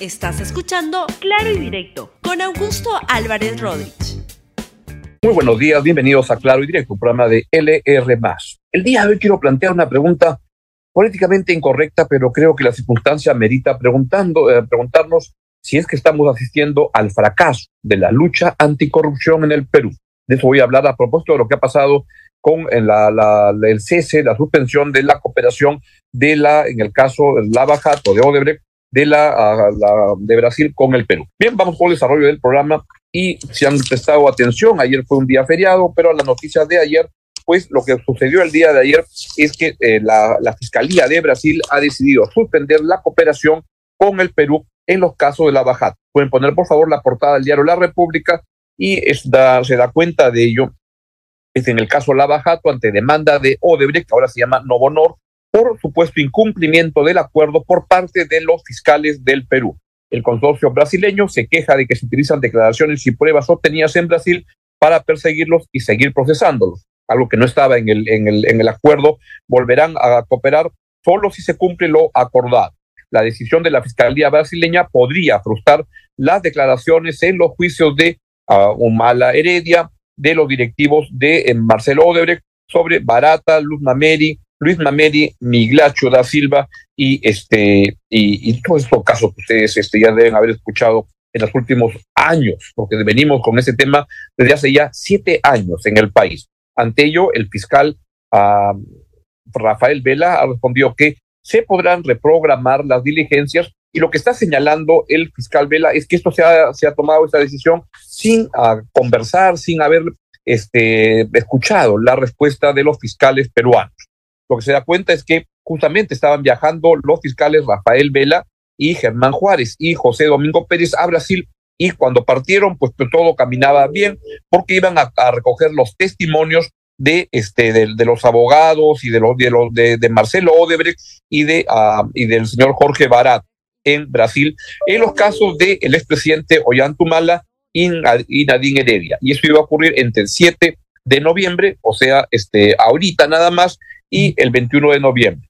Estás escuchando Claro y Directo con Augusto Álvarez Rodríguez. Muy buenos días, bienvenidos a Claro y Directo, programa de LR. El día de hoy quiero plantear una pregunta políticamente incorrecta, pero creo que la circunstancia merita preguntando, eh, preguntarnos si es que estamos asistiendo al fracaso de la lucha anticorrupción en el Perú. De eso voy a hablar a propósito de lo que ha pasado con la, el cese, la suspensión de la cooperación de la, en el caso de Lava Jato de Odebrecht, de la, de Brasil con el Perú. Bien, vamos con el desarrollo del programa y si han prestado atención, ayer fue un día feriado, pero la noticia de ayer, pues lo que sucedió el día de ayer es que eh, la, la Fiscalía de Brasil ha decidido suspender la cooperación con el Perú en los casos de la bajada. Pueden poner, por favor, la portada del diario La República y se da cuenta de ello. Es en el caso Lava Jato ante demanda de Odebrecht, que ahora se llama Novonor, por supuesto incumplimiento del acuerdo por parte de los fiscales del Perú. El consorcio brasileño se queja de que se utilizan declaraciones y pruebas obtenidas en Brasil para perseguirlos y seguir procesándolos, algo que no estaba en el, en el, en el acuerdo. Volverán a cooperar solo si se cumple lo acordado. La decisión de la Fiscalía brasileña podría frustrar las declaraciones en los juicios de uh, Humala Heredia, de los directivos de eh, Marcelo Odebrecht sobre Barata, Luz Mameri, Luis Mameri, Miglacho da Silva y este y, y todos estos casos que ustedes este, ya deben haber escuchado en los últimos años, porque venimos con ese tema desde hace ya siete años en el país. Ante ello, el fiscal uh, Rafael Vela ha respondido que se podrán reprogramar las diligencias y lo que está señalando el fiscal Vela es que esto se ha, se ha tomado esta decisión sin uh, conversar, sin haber este, escuchado la respuesta de los fiscales peruanos. Lo que se da cuenta es que justamente estaban viajando los fiscales Rafael Vela y Germán Juárez y José Domingo Pérez a Brasil y cuando partieron pues todo caminaba bien porque iban a, recoger los testimonios de este de, los abogados y de los de los de Marcelo Odebrecht y de uh, y del señor Jorge Barat en Brasil en los casos del el expresidente Ollantumala y, y Nadine Heredia. Y eso iba a ocurrir entre el 7 de noviembre o sea este ahorita nada más y el 21 de noviembre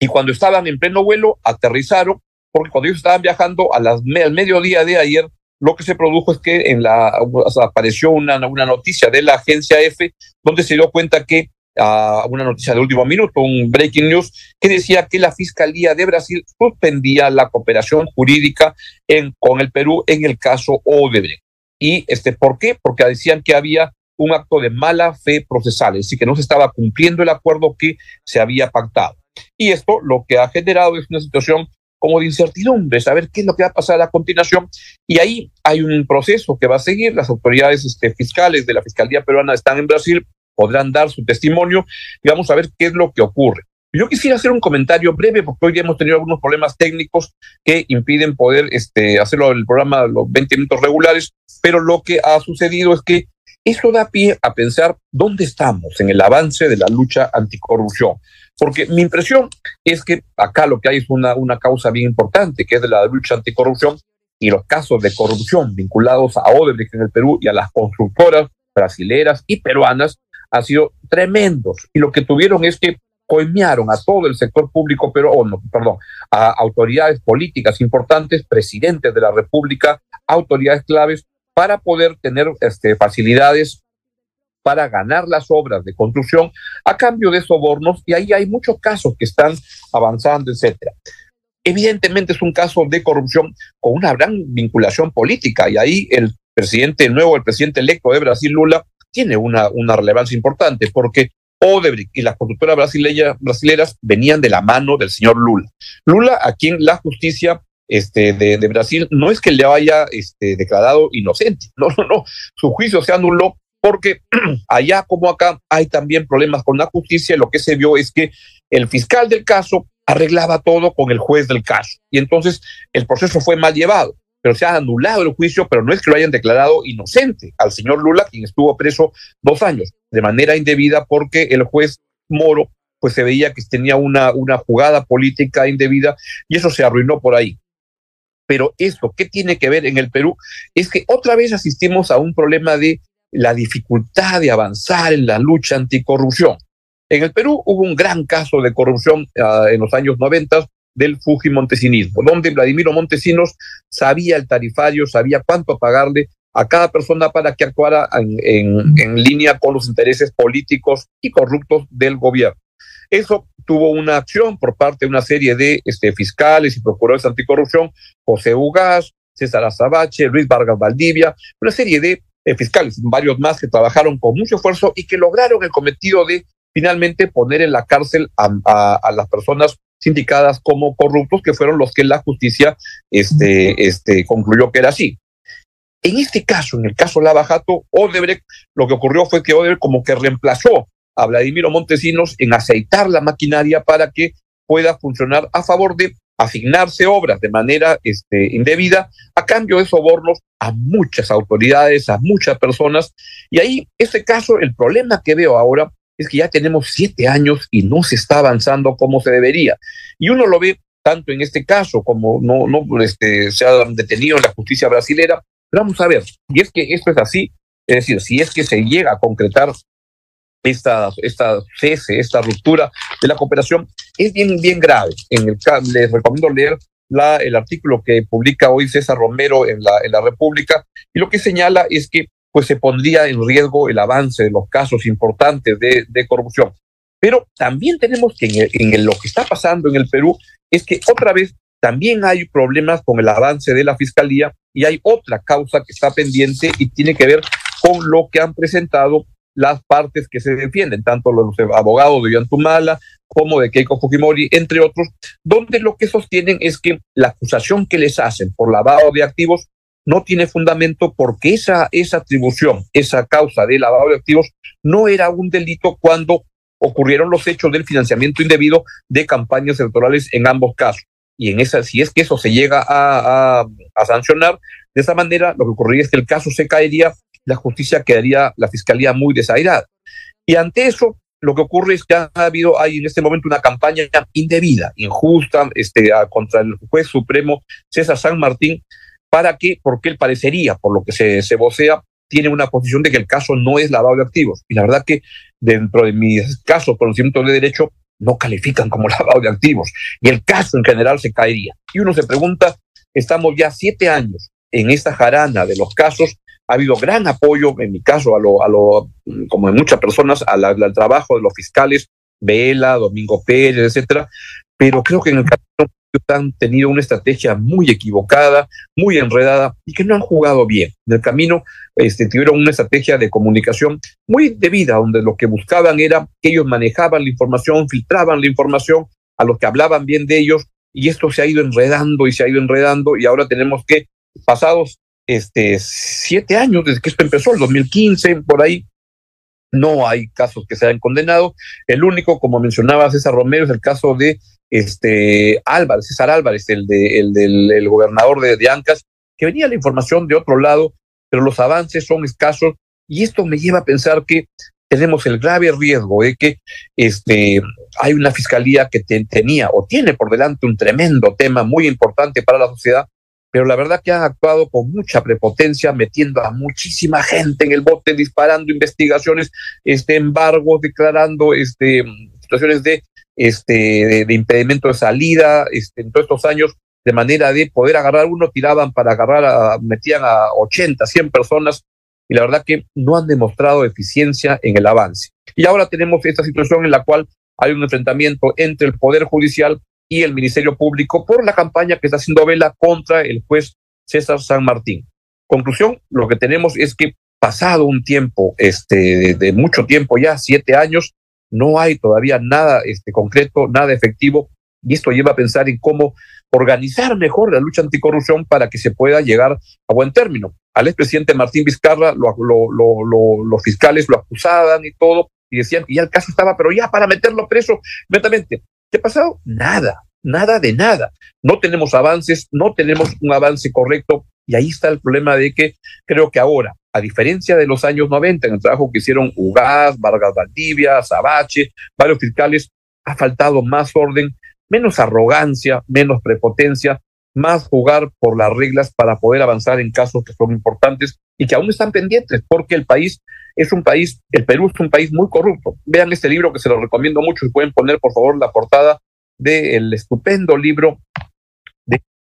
y cuando estaban en pleno vuelo aterrizaron porque cuando ellos estaban viajando a las al mediodía de ayer lo que se produjo es que en la o sea, apareció una, una noticia de la agencia F donde se dio cuenta que uh, una noticia de último minuto, un breaking news, que decía que la Fiscalía de Brasil suspendía la cooperación jurídica en, con el Perú en el caso Odebrecht. ¿Y este, por qué? Porque decían que había un acto de mala fe procesal, es decir, que no se estaba cumpliendo el acuerdo que se había pactado. Y esto lo que ha generado es una situación como de incertidumbre, saber qué es lo que va a pasar a continuación. Y ahí hay un proceso que va a seguir. Las autoridades este, fiscales de la Fiscalía Peruana están en Brasil, podrán dar su testimonio y vamos a ver qué es lo que ocurre. Yo quisiera hacer un comentario breve porque hoy ya hemos tenido algunos problemas técnicos que impiden poder este, hacerlo el programa los 20 minutos regulares, pero lo que ha sucedido es que eso da pie a pensar dónde estamos en el avance de la lucha anticorrupción. Porque mi impresión es que acá lo que hay es una, una causa bien importante, que es de la lucha anticorrupción y los casos de corrupción vinculados a Odebrecht en el Perú y a las constructoras brasileras y peruanas han sido tremendos. Y lo que tuvieron es que coimearon a todo el sector público, pero, oh, no, perdón, a autoridades políticas importantes, presidentes de la República, autoridades claves, para poder tener este, facilidades para ganar las obras de construcción a cambio de sobornos y ahí hay muchos casos que están avanzando, etcétera. Evidentemente es un caso de corrupción con una gran vinculación política y ahí el presidente nuevo, el presidente electo de Brasil, Lula, tiene una, relevancia importante porque Odebrecht y las constructoras brasileñas, venían de la mano del señor Lula. Lula, a quien la justicia este, de, Brasil no es que le haya este, declarado inocente, no, no, no, su juicio se anuló porque allá como acá hay también problemas con la justicia. Lo que se vio es que el fiscal del caso arreglaba todo con el juez del caso y entonces el proceso fue mal llevado. Pero se ha anulado el juicio, pero no es que lo hayan declarado inocente al señor Lula, quien estuvo preso dos años de manera indebida porque el juez Moro pues se veía que tenía una, una jugada política indebida y eso se arruinó por ahí. Pero esto, ¿qué tiene que ver en el Perú? Es que otra vez asistimos a un problema de la dificultad de avanzar en la lucha anticorrupción. En el Perú hubo un gran caso de corrupción uh, en los años 90 del Fujimontesinismo, donde Vladimiro Montesinos sabía el tarifario, sabía cuánto pagarle a cada persona para que actuara en, línea con los intereses políticos y corruptos del gobierno. Eso tuvo una acción por parte de una serie de este, fiscales y procuradores anticorrupción, José Ugaz, César Azabache, Luis Vargas Valdivia, una serie de fiscales, varios más que trabajaron con mucho esfuerzo y que lograron el cometido de finalmente poner en la cárcel a, las personas sindicadas como corruptos, que fueron los que la justicia este, este, concluyó que era así. En este caso, en el caso Lava Jato, Odebrecht, lo que ocurrió fue que Odebrecht como que reemplazó a Vladimiro Montesinos en aceitar la maquinaria para que pueda funcionar a favor de asignarse obras de manera este, indebida a cambio de sobornos a muchas autoridades, a muchas personas. Y ahí, este caso, el problema que veo ahora es que ya tenemos siete años y no se está avanzando como se debería. Y uno lo ve tanto en este caso como no, no este, se ha detenido en la justicia brasilera. Pero vamos a ver, y es que esto es así, es decir, si es que se llega a concretar esta, esta cese, esta ruptura de la cooperación, es bien, bien grave. En el, les recomiendo leer la, el artículo que publica hoy César Romero en la, en la República, y lo que señala es que pues se pondría en riesgo el avance de los casos importantes de, corrupción. Pero también tenemos que en, en lo que está pasando en el Perú es que otra vez también hay problemas con el avance de la fiscalía y hay otra causa que está pendiente y tiene que ver con lo que han presentado las partes que se defienden, tanto los abogados de Yantumala como de Keiko Fujimori, entre otros, donde lo que sostienen es que la acusación que les hacen por lavado de activos no tiene fundamento porque esa, esa atribución, esa causa de lavado de activos no era un delito cuando ocurrieron los hechos del financiamiento indebido de campañas electorales en ambos casos. Y en esa, si es que eso se llega a, a, a sancionar, de esa manera lo que ocurriría es que el caso se caería la justicia quedaría, la fiscalía muy desairada. Y ante eso, lo que ocurre es que ha habido, hay en este momento una campaña indebida, injusta, este, contra el juez supremo César San Martín, para que, porque él parecería, por lo que se, se vocea, tiene una posición de que el caso no es lavado de activos. Y la verdad que dentro de mis casos, conocimiento de derecho, no califican como lavado de activos. Y el caso en general se caería. Y uno se pregunta, estamos ya siete años en esta jarana de los casos ha habido gran apoyo, en mi caso, a lo, a lo como en muchas personas, al trabajo de los fiscales, Vela, Domingo Pérez, etcétera, pero creo que en el camino han tenido una estrategia muy equivocada, muy enredada y que no han jugado bien. En el camino este, tuvieron una estrategia de comunicación muy debida, donde lo que buscaban era que ellos manejaban la información, filtraban la información a los que hablaban bien de ellos y esto se ha ido enredando y se ha ido enredando y ahora tenemos que, pasados este, siete años desde que esto empezó, el 2015, por ahí. No hay casos que se hayan condenado. El único, como mencionaba César Romero, es el caso de este Álvarez, César Álvarez, el, de, el del gobernador de, de Ancas, que venía la información de otro lado, pero los avances son escasos y esto me lleva a pensar que tenemos el grave riesgo de que este, hay una fiscalía que tenía o tiene por delante un tremendo tema muy importante para la sociedad pero la verdad que han actuado con mucha prepotencia, metiendo a muchísima gente en el bote, disparando investigaciones, este, embargos, declarando este, situaciones de, este, de, impedimento de salida este, en todos estos años, de manera de poder agarrar uno, tiraban para agarrar, a, metían a 80, 100 personas, y la verdad que no han demostrado eficiencia en el avance. Y ahora tenemos esta situación en la cual hay un enfrentamiento entre el Poder Judicial y el Ministerio Público por la campaña que está haciendo Vela contra el juez César San Martín. Conclusión, lo que tenemos es que pasado un tiempo, este, de, mucho tiempo ya, siete años, no hay todavía nada este, concreto, nada efectivo, y esto lleva a pensar en cómo organizar mejor la lucha anticorrupción para que se pueda llegar a buen término. Al expresidente Martín Vizcarra, lo, lo, lo, los fiscales lo acusaban y todo, y decían que ya el caso estaba, pero ya para meterlo preso inmediatamente. ¿Qué ha pasado? Nada, nada de nada. No tenemos avances, no tenemos un avance correcto y ahí está el problema de que creo que ahora, a diferencia de los años 90, en el trabajo que hicieron Ugaz, Vargas Valdivia, Sabache, varios fiscales, ha faltado más orden, menos arrogancia, menos prepotencia, más jugar por las reglas para poder avanzar en casos que son importantes y que aún están pendientes, porque el país es un país, el Perú es un país muy corrupto. Vean este libro que se lo recomiendo mucho y pueden poner por favor la portada del estupendo libro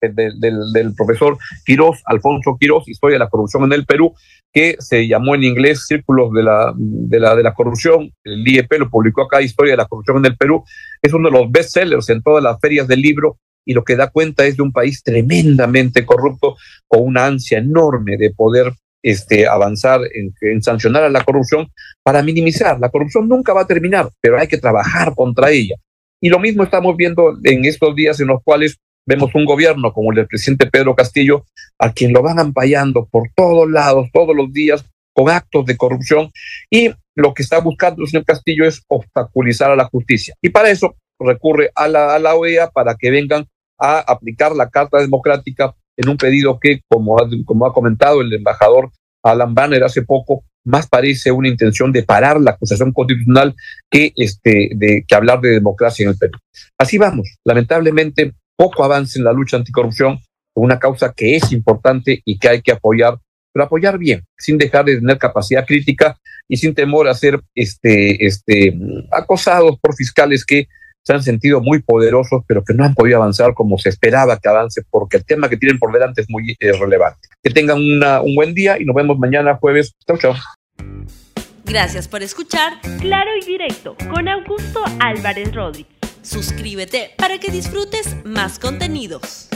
del, profesor Quirós, Alfonso Quirós, Historia de la corrupción en el Perú, que se llamó en inglés Círculos de la, de la, de la Corrupción. El IEP lo publicó acá, Historia de la corrupción en el Perú. Es uno de los bestsellers en todas las ferias del libro y lo que da cuenta es de un país tremendamente corrupto, con una ansia enorme de poder este, avanzar en, sancionar a la corrupción para minimizar. La corrupción nunca va a terminar, pero hay que trabajar contra ella. Y lo mismo estamos viendo en estos días en los cuales vemos un gobierno como el del presidente Pedro Castillo, a quien lo van ampallando por todos lados, todos los días, con actos de corrupción. Y lo que está buscando el señor Castillo es obstaculizar a la justicia. Y para eso recurre a la, a la OEA para que vengan a aplicar la Carta Democrática en un pedido que, como ha, como ha comentado el embajador Alan Banner hace poco, más parece una intención de parar la acusación constitucional que, este, de, que hablar de democracia en el Perú. Así vamos. Lamentablemente, poco avance en la lucha anticorrupción, una causa que es importante y que hay que apoyar, pero apoyar bien, sin dejar de tener capacidad crítica y sin temor a ser este, este, acosados por fiscales que se han sentido muy poderosos, pero que no han podido avanzar como se esperaba que avance, porque el tema que tienen por delante es muy eh, relevante. Que tengan un buen día y nos vemos mañana jueves. Chao, chao. Gracias por escuchar Claro y Directo con Augusto Álvarez Rodríguez. Suscríbete para que disfrutes más contenidos.